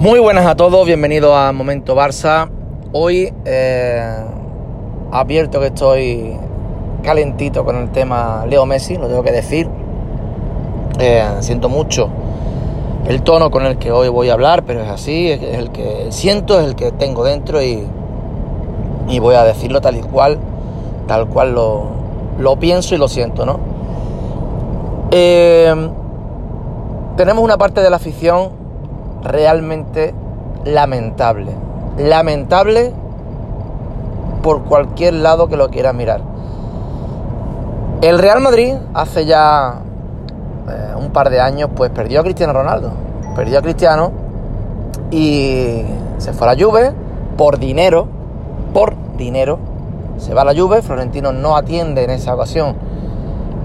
Muy buenas a todos, bienvenidos a Momento Barça. Hoy eh, advierto que estoy calentito con el tema Leo Messi, lo tengo que decir. Eh, siento mucho el tono con el que hoy voy a hablar, pero es así, es el que siento, es el que tengo dentro y, y voy a decirlo tal y cual, tal cual lo, lo pienso y lo siento, ¿no? Eh, tenemos una parte de la afición realmente lamentable. Lamentable por cualquier lado que lo quiera mirar. El Real Madrid hace ya eh, un par de años pues perdió a Cristiano Ronaldo. Perdió a Cristiano y se fue a la Juve por dinero, por dinero. Se va a la Juve, Florentino no atiende en esa ocasión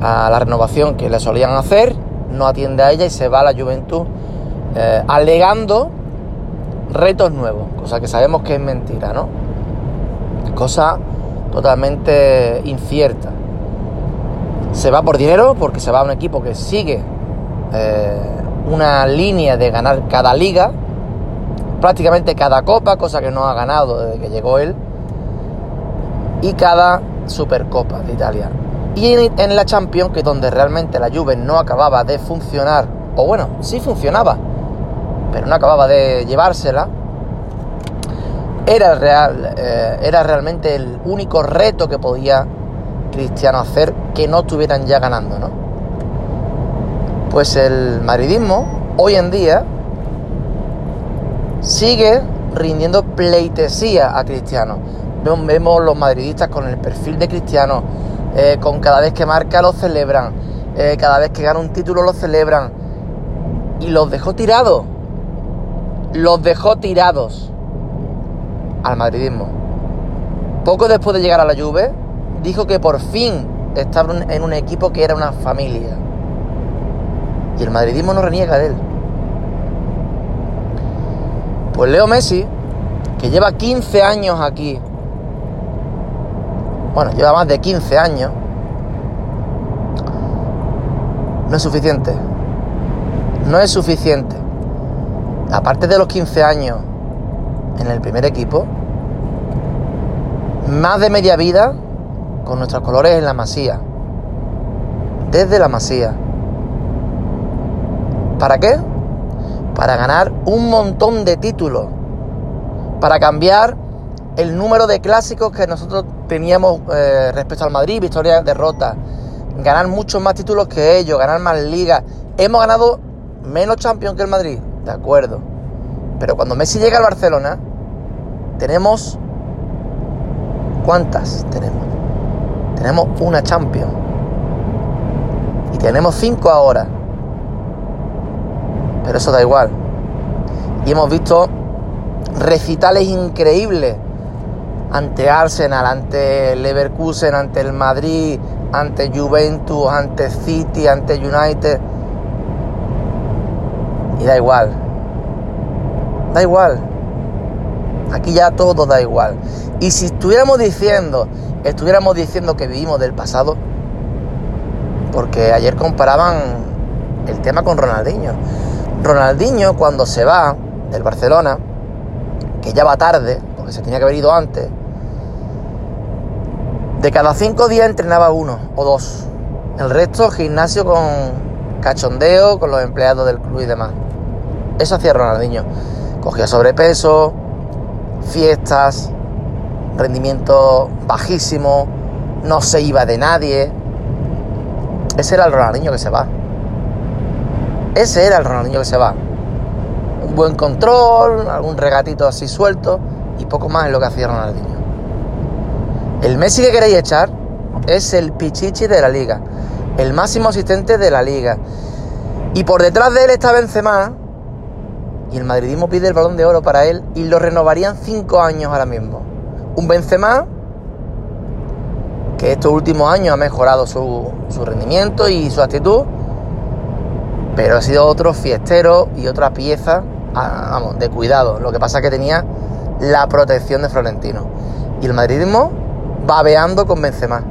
a la renovación que le solían hacer, no atiende a ella y se va a la Juventud eh, alegando retos nuevos, cosa que sabemos que es mentira, ¿no? Cosa totalmente incierta. Se va por dinero porque se va a un equipo que sigue eh, una línea de ganar cada liga, prácticamente cada copa, cosa que no ha ganado desde que llegó él, y cada Supercopa de Italia. Y en, en la Champions, que donde realmente la Juve no acababa de funcionar, o bueno, sí funcionaba, pero no acababa de llevársela, era, real, eh, era realmente el único reto que podía Cristiano hacer que no estuvieran ya ganando, ¿no? Pues el madridismo hoy en día sigue rindiendo pleitesía a Cristiano. Vemos los madridistas con el perfil de Cristiano, eh, con cada vez que marca lo celebran, eh, cada vez que gana un título lo celebran, y los dejó tirados los dejó tirados al madridismo. Poco después de llegar a la Juve, dijo que por fin estaba en un equipo que era una familia. Y el madridismo no reniega de él. Pues Leo Messi, que lleva 15 años aquí, bueno, lleva más de 15 años, no es suficiente. No es suficiente aparte de los 15 años en el primer equipo, más de media vida con nuestros colores en la masía. Desde la masía. ¿Para qué? Para ganar un montón de títulos. Para cambiar el número de clásicos que nosotros teníamos eh, respecto al Madrid, victoria, derrota. Ganar muchos más títulos que ellos, ganar más ligas. Hemos ganado menos Champions que el Madrid, de acuerdo. Pero cuando Messi llega al Barcelona, tenemos... ¿Cuántas tenemos? Tenemos una Champions. Y tenemos cinco ahora. Pero eso da igual. Y hemos visto recitales increíbles ante Arsenal, ante Leverkusen, ante el Madrid, ante Juventus, ante City, ante United. Y da igual. Da igual. Aquí ya todo da igual. Y si estuviéramos diciendo, estuviéramos diciendo que vivimos del pasado, porque ayer comparaban el tema con Ronaldinho. Ronaldinho cuando se va del Barcelona, que ya va tarde, porque se tenía que haber ido antes, de cada cinco días entrenaba uno o dos. El resto gimnasio con cachondeo, con los empleados del club y demás. Eso hacía Ronaldinho. Cogía sobrepeso, fiestas, rendimiento bajísimo, no se iba de nadie. Ese era el Ronaldinho que se va. Ese era el Ronaldinho que se va. Un buen control, algún regatito así suelto y poco más es lo que hacía Ronaldinho. El Messi que queréis echar es el Pichichi de la liga, el máximo asistente de la liga. Y por detrás de él está Benzema, y el madridismo pide el balón de oro para él y lo renovarían cinco años ahora mismo. Un Benzema que estos últimos años ha mejorado su, rendimiento y su actitud, pero ha sido otro fiestero y otra pieza vamos, de cuidado. Lo que pasa es que tenía la protección de Florentino. Y el madridismo babeando con Benzema.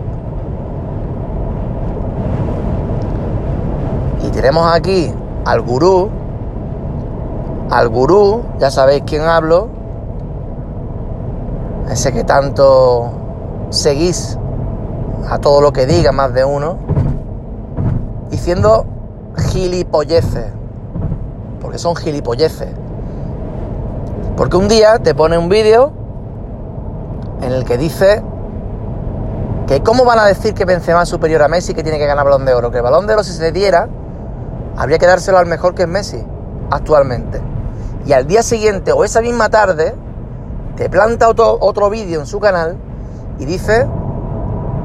Y tenemos aquí al gurú al gurú, ya sabéis quién hablo, ese que tanto seguís a todo lo que diga más de uno, diciendo gilipolleces, porque son gilipolleces. Porque un día te pone un vídeo en el que dice que cómo van a decir que Benzema es superior a Messi que tiene que ganar balón de oro, que el balón de oro si se le diera habría que dárselo al mejor que es Messi actualmente. Y al día siguiente o esa misma tarde te planta otro, otro vídeo en su canal y dice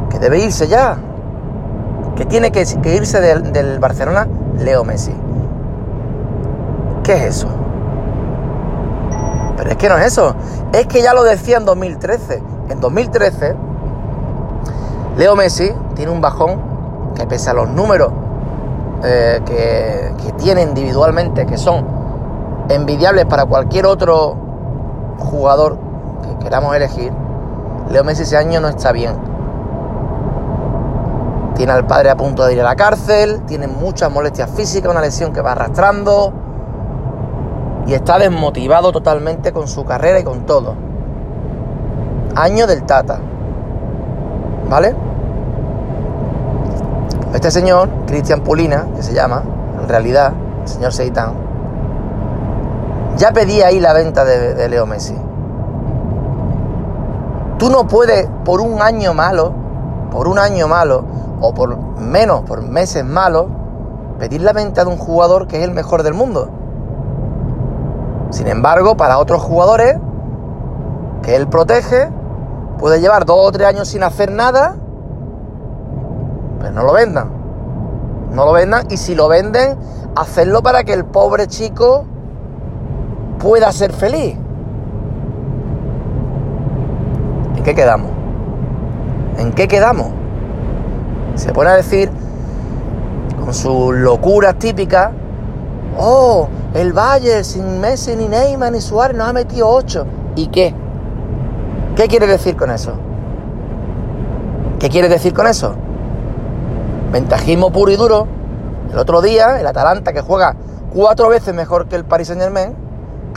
que debe irse ya, que tiene que, irse del, Barcelona Leo Messi. ¿Qué es eso? Pero es que no es eso, es que ya lo decía en 2013. En 2013, Leo Messi tiene un bajón que pese a los números eh, que tiene individualmente, que son envidiables para cualquier otro jugador que queramos elegir, Leo Messi ese año no está bien. Tiene al padre a punto de ir a la cárcel, tiene muchas molestias físicas, una lesión que va arrastrando y está desmotivado totalmente con su carrera y con todo. Año del Tata. ¿Vale? Este señor, Cristian Pulina, que se llama, en realidad, el señor Seitán, ya pedía ahí la venta de, Leo Messi. Tú no puedes, por un año malo, por un año malo, o por menos, por meses malos, pedir la venta de un jugador que es el mejor del mundo. Sin embargo, para otros jugadores que él protege, puede llevar dos o tres años sin hacer nada pues no lo vendan. No lo vendan y si lo venden, hacerlo para que el pobre chico pueda ser feliz. ¿En qué quedamos? ¿En qué quedamos? Se pone a decir con sus locuras típicas, oh, el Valle sin Messi, ni Neymar, ni Suárez nos ha metido ocho. ¿Y qué? ¿Qué quiere decir con eso? ¿Qué quiere decir con eso? Ventajismo puro y duro. El otro día, el Atalanta, que juega cuatro veces mejor que el Paris Saint Germain,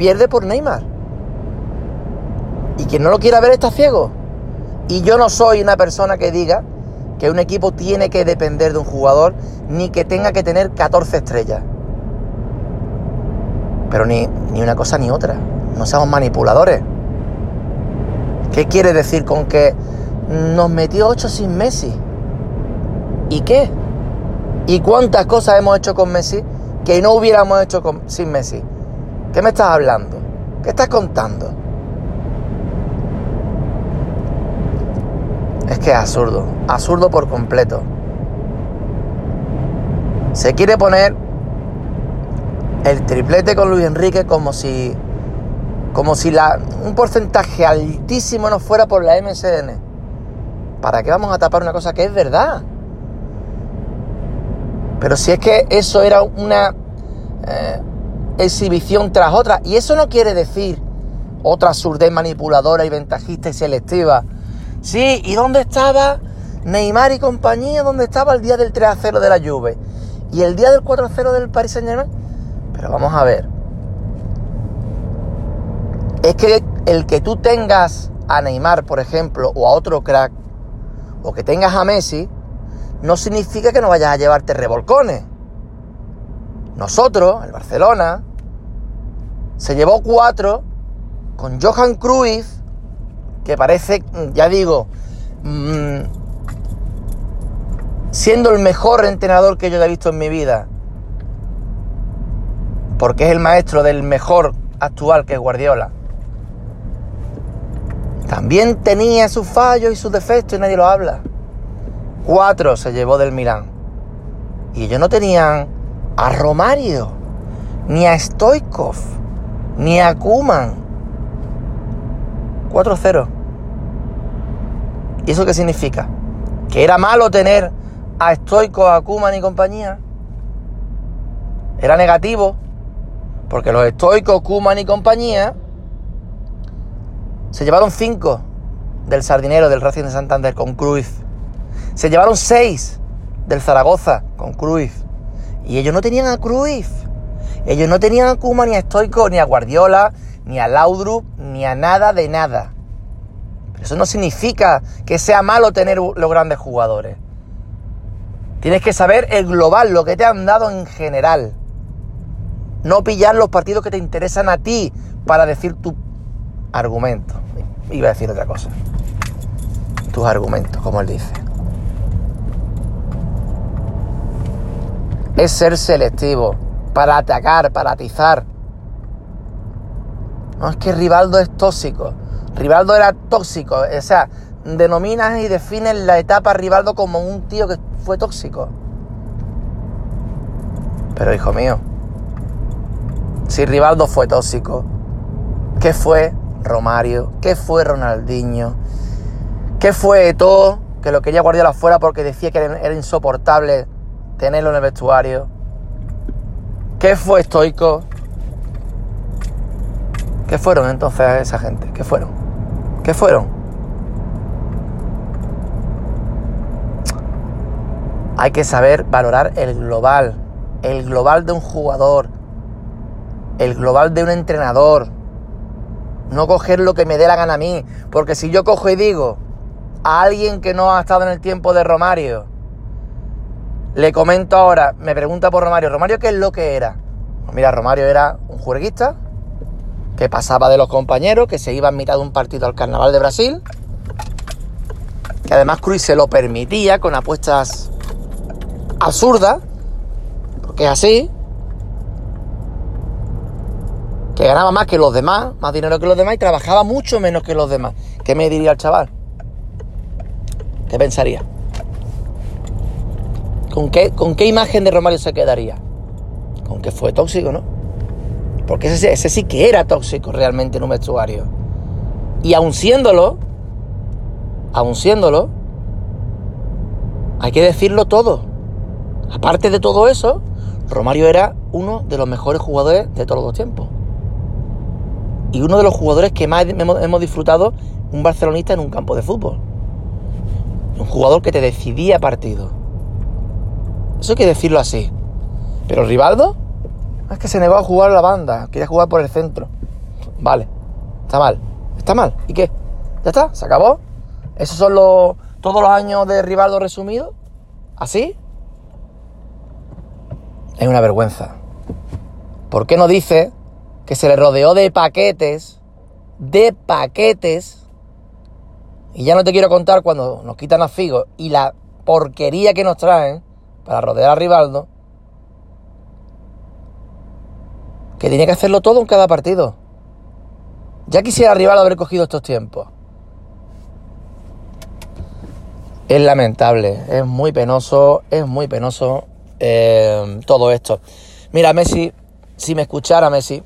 pierde por Neymar. Y quien no lo quiera ver está ciego. Y yo no soy una persona que diga que un equipo tiene que depender de un jugador ni que tenga que tener 14 estrellas. Pero ni, ni una cosa ni otra. No seamos manipuladores. ¿Qué quiere decir con que nos metió 8 sin Messi? ¿Y qué? ¿Y cuántas cosas hemos hecho con Messi que no hubiéramos hecho sin Messi? ¿Qué me estás hablando? ¿Qué estás contando? Es que es absurdo, absurdo por completo. Se quiere poner el triplete con Luis Enrique como si como si un porcentaje altísimo no fuera por la MSN. ¿Para qué vamos a tapar una cosa que es verdad? Pero si es que eso era una eh, exhibición tras otra, y eso no quiere decir otra surdez manipuladora y ventajista y selectiva. Sí, ¿y dónde estaba Neymar y compañía? ¿Dónde estaba el día del 3 0 de la Juve? ¿Y el día del 4 0 del Paris Saint Germain? Pero vamos a ver. Es que el que tú tengas a Neymar, por ejemplo, o a otro crack, o que tengas a Messi, no significa que no vayas a llevarte revolcones. Nosotros, el Barcelona, se llevó cuatro con Johan Cruyff, que parece, ya digo, mm, siendo el mejor entrenador que yo haya visto en mi vida, porque es el maestro del mejor actual que es Guardiola. También tenía sus fallos y sus defectos y nadie lo habla. Cuatro se llevó del Milán. Y ellos no tenían a Romario, ni a Stoikov, ni a Kuman. 4-0. ¿Y eso qué significa? ¿Que era malo tener a Stoikov, a Kuman y compañía? Era negativo. Porque los Stoikov, Kuman y compañía se llevaron cinco del Sardinero del Racing de Santander con Cruz. Se llevaron seis del Zaragoza con Cruyff. Y ellos no tenían a Cruyff. Ellos no tenían a Kuma, ni a Stoico, ni a Guardiola, ni a Laudrup, ni a nada de nada. Pero eso no significa que sea malo tener los grandes jugadores. Tienes que saber el global, lo que te han dado en general. No pillar los partidos que te interesan a ti para decir tu argumento. Iba a decir otra cosa. Tus argumentos, como él dice. Es ser selectivo para atacar, para atizar. No es que Rivaldo es tóxico. Rivaldo era tóxico. O sea, denominas y defines la etapa Rivaldo como un tío que fue tóxico. Pero hijo mío, si Rivaldo fue tóxico, ¿qué fue Romario? ¿Qué fue Ronaldinho? ¿Qué fue Eto'o? Que lo quería Guardiola afuera porque decía que era insoportable tenerlo en el vestuario. ¿Qué fue Stoico? ¿Qué fueron entonces esa gente? ¿Qué fueron? ¿Qué fueron? Hay que saber valorar el global, el global de un jugador, el global de un entrenador. No coger lo que me dé la gana a mí, porque si yo cojo y digo a alguien que no ha estado en el tiempo de Romario, le comento ahora, me pregunta por Romario, ¿Romario qué es lo que era? Pues mira, Romario era un juerguista que pasaba de los compañeros, que se iba en mitad de un partido al Carnaval de Brasil, que además Cruz se lo permitía con apuestas absurdas, porque es así, que ganaba más que los demás, más dinero que los demás y trabajaba mucho menos que los demás. ¿Qué me diría el chaval? ¿Qué pensaría? ¿Con qué, ¿Con qué imagen de Romario se quedaría? Con que fue tóxico, ¿no? Porque ese, sí que era tóxico realmente en un vestuario. Y aun siéndolo, aun siéndolo, hay que decirlo todo. Aparte de todo eso, Romario era uno de los mejores jugadores de todos los tiempos. Y uno de los jugadores que más hemos, hemos disfrutado un barcelonista en un campo de fútbol. Un jugador que te decidía partido eso hay que decirlo así. Pero Rivaldo es que se negó a jugar a la banda, quería jugar por el centro. Vale, está mal. Está mal. ¿Y qué? ¿Ya está? ¿Se acabó? ¿Esos son los, todos los años de Rivaldo resumidos? ¿Así? Es una vergüenza. ¿Por qué no dice que se le rodeó de paquetes, de paquetes? Y ya no te quiero contar cuando nos quitan a Figo y la porquería que nos traen para rodear a Rivaldo, que tenía que hacerlo todo en cada partido. Ya quisiera Rivaldo haber cogido estos tiempos. Es lamentable, es muy penoso, es muy penoso eh, todo esto. Mira, Messi, si me escuchara Messi,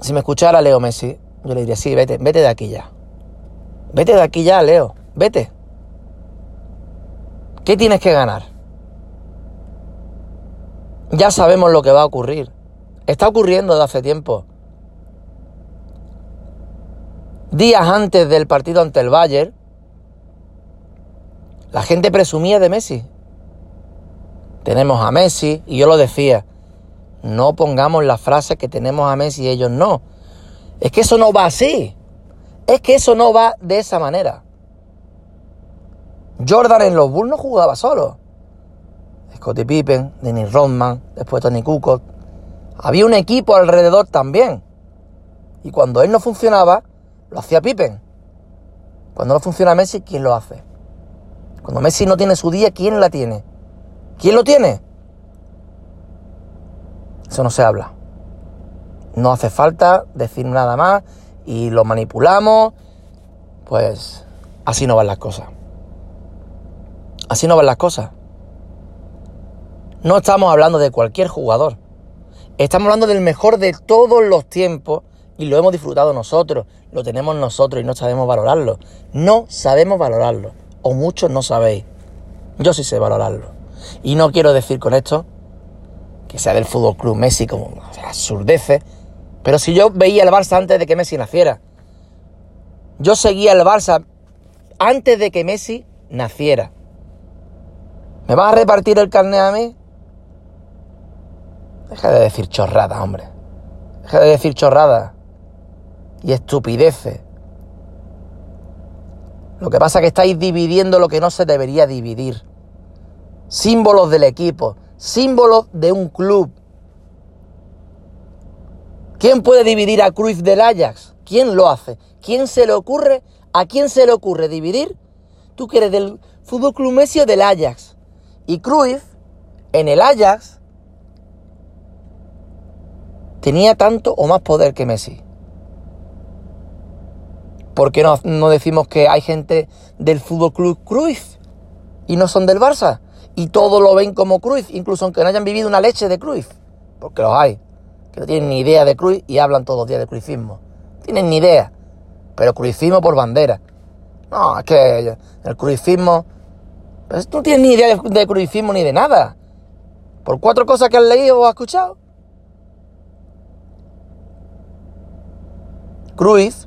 si me escuchara Leo Messi, yo le diría, sí, vete, vete de aquí ya. Vete de aquí ya, Leo, vete. ¿Qué tienes que ganar? Ya sabemos lo que va a ocurrir. Está ocurriendo de hace tiempo. Días antes del partido ante el Bayern, la gente presumía de Messi. Tenemos a Messi, y yo lo decía, no pongamos la frase que tenemos a Messi y ellos no. Es que eso no va así. Es que eso no va de esa manera. Jordan en los Bulls no jugaba solo. Scottie Pippen, Dennis Rodman, después Tony Kukoc. Había un equipo alrededor también. Y cuando él no funcionaba, lo hacía Pippen. Cuando no funciona Messi, ¿quién lo hace? Cuando Messi no tiene su día, ¿quién la tiene? ¿Quién lo tiene? Eso no se habla. No hace falta decir nada más y lo manipulamos. Pues así no van las cosas. Así no van las cosas. No estamos hablando de cualquier jugador. Estamos hablando del mejor de todos los tiempos y lo hemos disfrutado nosotros, lo tenemos nosotros y no sabemos valorarlo. No sabemos valorarlo. O muchos no sabéis. Yo sí sé valorarlo. Y no quiero decir con esto que sea del Fútbol Club Messi como absurdece. Pero si yo veía el Barça antes de que Messi naciera. Yo seguía el Barça antes de que Messi naciera. ¿Me vas a repartir el carnet a mí? Deja de decir chorrada, hombre. Deja de decir chorrada. Y estupideces. Lo que pasa es que estáis dividiendo lo que no se debería dividir. Símbolos del equipo, símbolos de un club. ¿Quién puede dividir a Cruz del Ajax? ¿Quién lo hace? ¿Quién se le ocurre? ¿A quién se le ocurre dividir? Tú que eres del Fútbol Club del Ajax. Y Cruyff, en el Ajax, tenía tanto o más poder que Messi. ¿Por qué no, decimos que hay gente del Fútbol Club Cruyff y no son del Barça? Y todos lo ven como Cruyff, incluso aunque no hayan vivido una leche de Cruyff. Porque los hay, que no tienen ni idea de Cruyff y hablan todos los días de Cruyffismo. Tienen ni idea, pero Cruyffismo por bandera. No, es que el Cruyffismo... Pues tú no tienes ni idea de, de ni de nada. Por cuatro cosas que has leído o has escuchado. Cruyff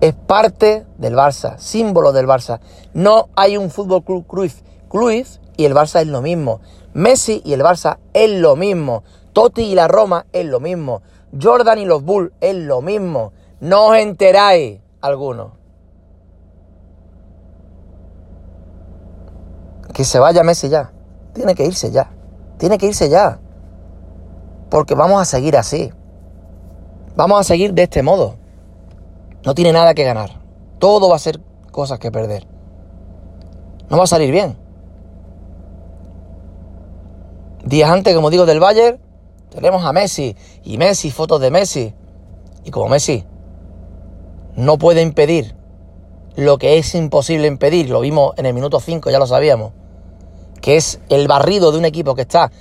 es parte del Barça, símbolo del Barça. No hay un fútbol club Cruyff. Cruyff y el Barça es lo mismo. Messi y el Barça es lo mismo. Totti y la Roma es lo mismo. Jordan y los Bulls es lo mismo. No os enteráis algunos. Que se vaya Messi ya. Tiene que irse ya. Tiene que irse ya. Porque vamos a seguir así. Vamos a seguir de este modo. No tiene nada que ganar. Todo va a ser cosas que perder. No va a salir bien. Días antes, como digo, del Bayern, tenemos a Messi. Y Messi, fotos de Messi. Y como Messi no puede impedir lo que es imposible impedir, lo vimos en el minuto 5, ya lo sabíamos, que es el barrido de un equipo que está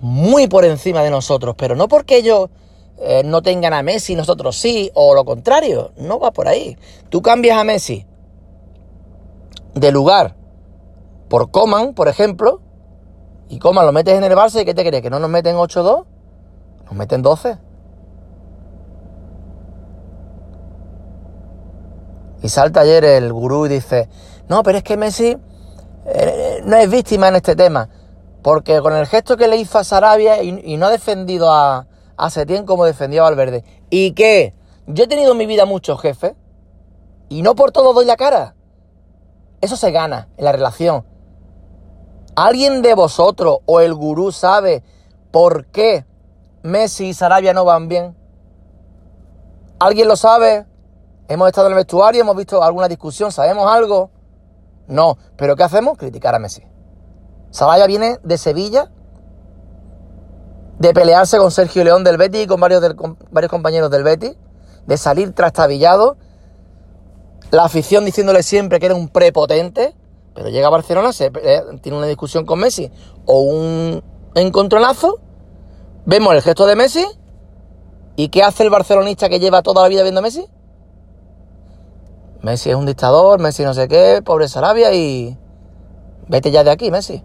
muy por encima de nosotros, pero no porque ellos eh, no tengan a Messi, nosotros sí, o lo contrario, no va por ahí. Tú cambias a Messi de lugar por Coman, por ejemplo, y Coman lo metes en el Barça y ¿qué te crees? ¿Que no nos meten 8-2? Nos meten 12. Y salta ayer el gurú y dice, no, pero es que Messi eh, no es víctima en este tema, porque con el gesto que le hizo a Sarabia y no ha defendido a, hace tiempo como defendió a Valverde. ¿Y qué? Yo he tenido en mi vida muchos jefes y no por todo doy la cara. Eso se gana en la relación. ¿Alguien de vosotros o el gurú sabe por qué Messi y Sarabia no van bien? ¿Alguien lo sabe? ¿Hemos estado en el vestuario? ¿Hemos visto alguna discusión? ¿Sabemos algo? No. ¿Pero qué hacemos? Criticar a Messi. Sarabia viene de Sevilla de pelearse con Sergio León del Betis y con varios, varios compañeros del Betis, de salir trastabillado, la afición diciéndole siempre que era un prepotente, pero llega a Barcelona, se, eh, tiene una discusión con Messi o un encontronazo, vemos el gesto de Messi y ¿qué hace el barcelonista que lleva toda la vida viendo a Messi? Messi es un dictador, Messi no sé qué, pobre Sarabia y vete ya de aquí, Messi.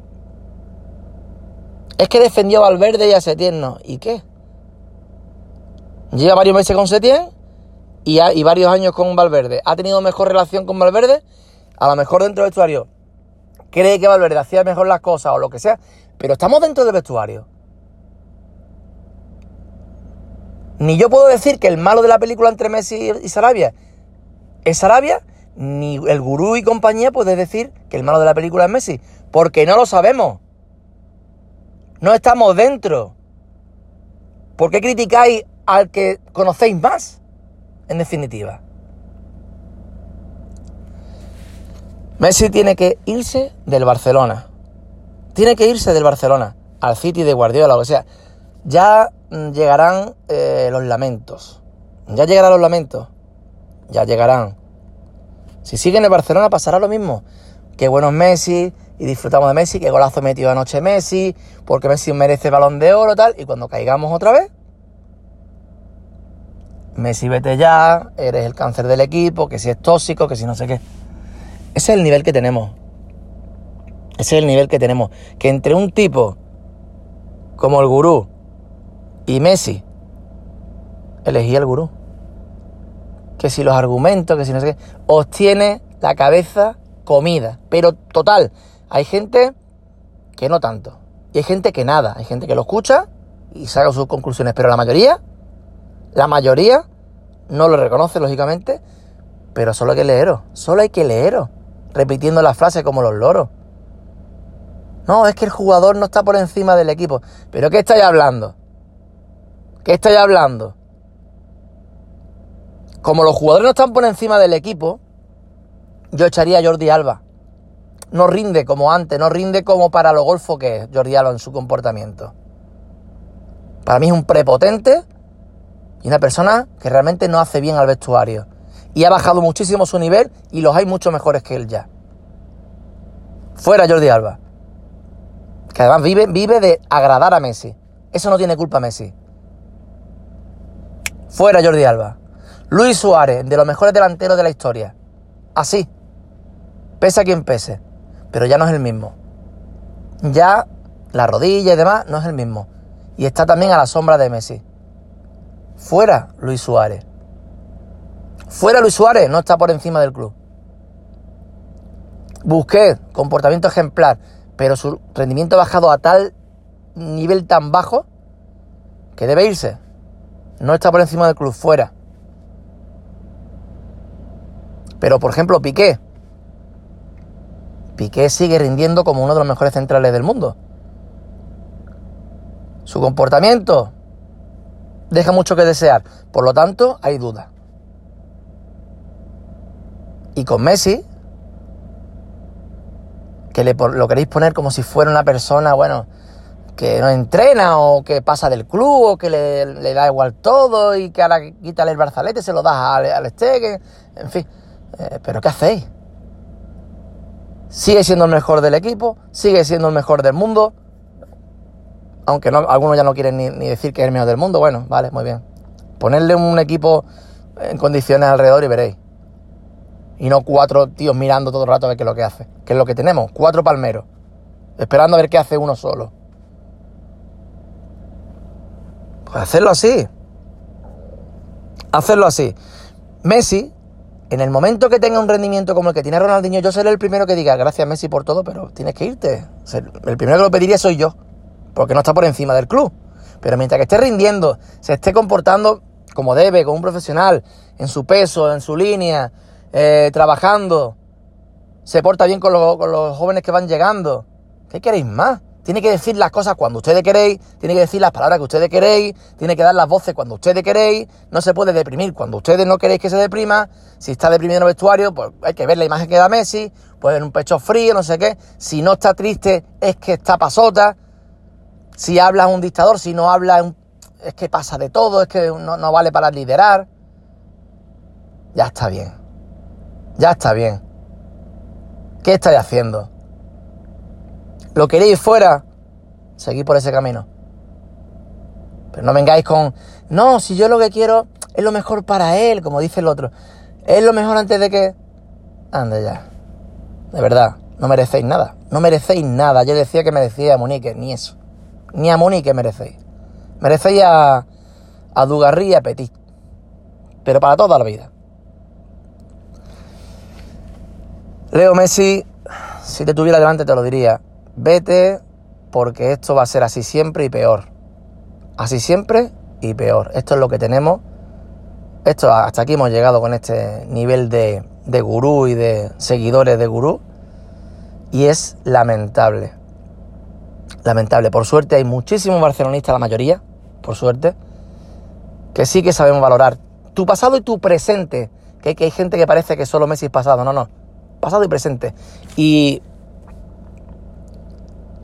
Es que defendió a Valverde y a Setién no. ¿Y qué? Lleva varios meses con Setién y, y, varios años con Valverde. ¿Ha tenido mejor relación con Valverde? A lo mejor dentro del vestuario cree que Valverde hacía mejor las cosas o lo que sea, pero estamos dentro del vestuario. Ni yo puedo decir que el malo de la película entre Messi y Sarabia es Sarabia, ni el gurú y compañía puede decir que el malo de la película es Messi, porque no lo sabemos. No estamos dentro. ¿Por qué criticáis al que conocéis más? En definitiva. Messi tiene que irse del Barcelona. Tiene que irse del Barcelona. Al City de Guardiola, o sea. Ya llegarán eh, los lamentos. Ya llegarán los lamentos. Ya llegarán. Si sigue en el Barcelona pasará lo mismo. Qué buenos Messi, y disfrutamos de Messi, qué golazo metido anoche Messi, porque Messi merece balón de oro, tal, y cuando caigamos otra vez, Messi vete ya, eres el cáncer del equipo, que si es tóxico, que si no sé qué. Ese es el nivel que tenemos. Ese es el nivel que tenemos. Que entre un tipo como el gurú y Messi, elegí el gurú. Que si los argumentos, que si no sé qué, os tiene la cabeza comida. Pero total, hay gente que no tanto. Y hay gente que nada. Hay gente que lo escucha y saca sus conclusiones. Pero la mayoría, la mayoría, no lo reconoce, lógicamente, pero solo hay que leeros, solo hay que leeros, repitiendo la frase como los loros. No, es que el jugador no está por encima del equipo. ¿Pero qué estáis hablando? ¿Qué estáis hablando? Como los jugadores no están por encima del equipo, yo echaría a Jordi Alba. No rinde como antes, no rinde como para lo golfo que es Jordi Alba en su comportamiento. Para mí es un prepotente y una persona que realmente no hace bien al vestuario. Y ha bajado muchísimo su nivel y los hay mucho mejores que él ya. Fuera Jordi Alba. Que además vive, vive de agradar a Messi. Eso no tiene culpa Messi. Fuera Jordi Alba. Luis Suárez, de los mejores delanteros de la historia. Así. Pese a quien pese. Pero ya no es el mismo. Ya la rodilla y demás no es el mismo. Y está también a la sombra de Messi. Fuera Luis Suárez. Fuera Luis Suárez, no está por encima del club. Busqué comportamiento ejemplar, pero su rendimiento ha bajado a tal nivel tan bajo que debe irse. No está por encima del club, fuera. Pero por ejemplo, Piqué. Piqué sigue rindiendo como uno de los mejores centrales del mundo. Su comportamiento deja mucho que desear. Por lo tanto, hay dudas. Y con Messi, que le, lo queréis poner como si fuera una persona, bueno, que no entrena o que pasa del club o que le, da igual todo y que ahora quítale el barzalete, se lo das al, al en fin. Eh, pero ¿qué hacéis? Sigue siendo el mejor del equipo, sigue siendo el mejor del mundo, aunque algunos ya no quieren ni, decir que es el mejor del mundo, bueno, vale, muy bien. Ponerle un equipo en condiciones alrededor y veréis. Y no cuatro tíos mirando todo el rato a ver qué es lo que hace. Que es lo que tenemos, cuatro palmeros. Esperando a ver qué hace uno solo. Pues hacerlo así. Hacerlo así. Messi, en el momento que tenga un rendimiento como el que tiene Ronaldinho, yo seré el primero que diga, gracias Messi por todo, pero tienes que irte. El primero que lo pediría soy yo porque no está por encima del club. Pero mientras que esté rindiendo, se esté comportando como debe, como un profesional, en su peso, en su línea, eh, trabajando, se porta bien con, con los jóvenes que van llegando. ¿Qué queréis más? Tiene que decir las cosas cuando ustedes queréis, tiene que decir las palabras que ustedes queréis, tiene que dar las voces cuando ustedes queréis, no se puede deprimir cuando ustedes no queréis que se deprima, si está deprimido en el vestuario, pues hay que ver la imagen que da Messi, puede ver un pecho frío, no sé qué, si no está triste es que está pasota, si habla un dictador, si no habla es que pasa de todo, es que no, vale para liderar. Ya está bien. Ya está bien. ¿Qué estáis haciendo? ¿Lo queréis fuera? Seguid por ese camino. Pero no vengáis con, no, si yo lo que quiero es lo mejor para él, como dice el otro. Es lo mejor antes de que... Anda ya. De verdad, no merecéis nada. No merecéis nada. Yo decía que merecía a Monique, ni eso ni a Moni que merecéis. Merecéis a, a Dugarry y a Petit. Pero para toda la vida. Leo Messi, si te tuviera delante te lo diría. Vete porque esto va a ser así siempre y peor. Así siempre y peor. Esto es lo que tenemos. Esto hasta aquí hemos llegado con este nivel de, de gurú y de seguidores de gurú. Y es lamentable lamentable. Por suerte hay muchísimos barcelonistas, la mayoría, por suerte, que sí que sabemos valorar tu pasado y tu presente. Que, hay gente que parece que solo Messi es pasado. No, no. Pasado y presente. Y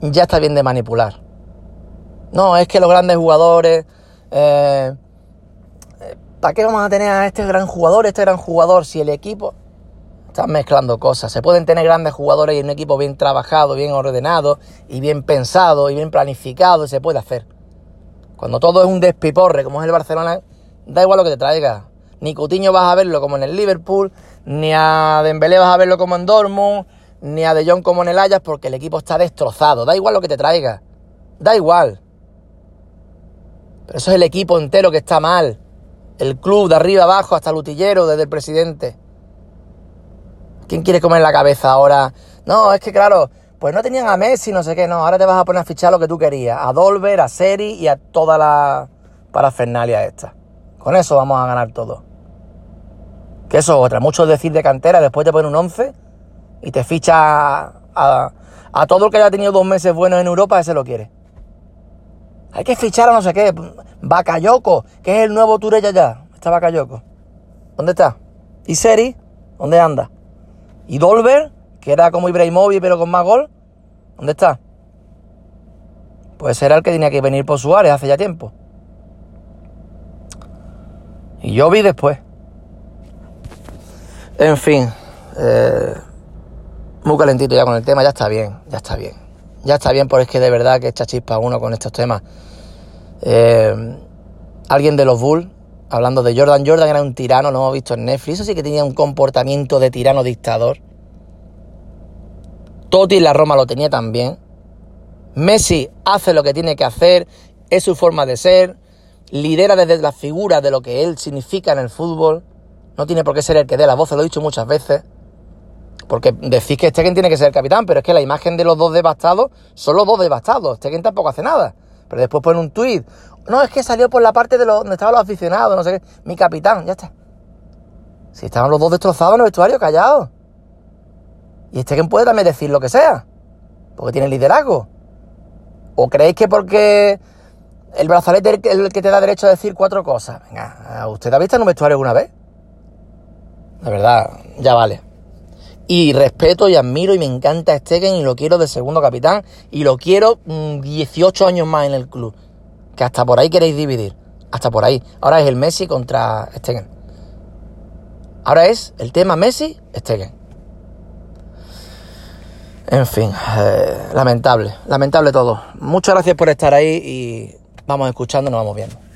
ya está bien de manipular. No, es que los grandes jugadores... Eh, ¿Para qué vamos a tener a este gran jugador, este gran jugador, si el equipo... Están mezclando cosas. Se pueden tener grandes jugadores y un equipo bien trabajado, bien ordenado y bien pensado y bien planificado se puede hacer. Cuando todo es un despiporre, como es el Barcelona, da igual lo que te traiga. Ni Coutinho vas a verlo como en el Liverpool, ni a Dembélé vas a verlo como en Dortmund, ni a De Jong como en el Ajax, porque el equipo está destrozado. Da igual lo que te traiga. Da igual. Pero eso es el equipo entero que está mal. El club de arriba abajo hasta el utillero, desde el presidente. ¿Quién quiere comer la cabeza ahora? No, es que claro, pues no tenían a Messi, no sé qué, no, ahora te vas a poner a fichar lo que tú querías, a Dolber, a Seri y a toda la parafernalia esta. Con eso vamos a ganar todo. Que eso es otra, muchos decir de cantera, después te ponen un 11 y te ficha a, todo el que haya tenido dos meses buenos en Europa, ese lo quiere. Hay que fichar a no sé qué, Bakayoko, que es el nuevo Turella ya. Está Bakayoko. ¿Dónde está? ¿Y Seri? ¿Dónde anda? ¿Y Dolber? que era como Ibrahimovic pero con más gol, ¿dónde está? Pues era el que tenía que venir por Suárez hace ya tiempo. Y yo vi después. En fin, eh, muy calentito ya con el tema, ya está bien, ya está bien. Ya está bien, porque es que de verdad que echa chispa uno con estos temas. Eh, alguien de los Bulls, hablando de Jordan, Jordan era un tirano, lo hemos visto en Netflix, eso sí que tenía un comportamiento de tirano dictador. Totti en la Roma lo tenía también. Messi hace lo que tiene que hacer, es su forma de ser, lidera desde la figura de lo que él significa en el fútbol. No tiene por qué ser el que dé la voz, lo he dicho muchas veces. Porque decís que Stegen tiene que ser el capitán, pero es que la imagen de los dos devastados son los dos devastados. Stegen tampoco hace nada. Pero después pone un tuit. No, es que salió por la parte de los, donde estaban los aficionados, no sé qué. Mi capitán, ya está. Si estaban los dos destrozados en el vestuario, callados. Y quien puede también decir lo que sea, porque tiene liderazgo. ¿O creéis que porque el brazalete es el que te da derecho a decir cuatro cosas? Venga, ¿usted ha visto en un vestuario alguna vez? De verdad, ya vale. Y respeto y admiro y me encanta Stegen y lo quiero de segundo capitán y lo quiero 18 mm, años más en el club. Que hasta por ahí queréis dividir. Hasta por ahí. Ahora es el Messi contra Stegen. Ahora es el tema Messi-Stegen. En fin, eh, lamentable, lamentable todo. Muchas gracias por estar ahí y vamos escuchando, nos vamos viendo.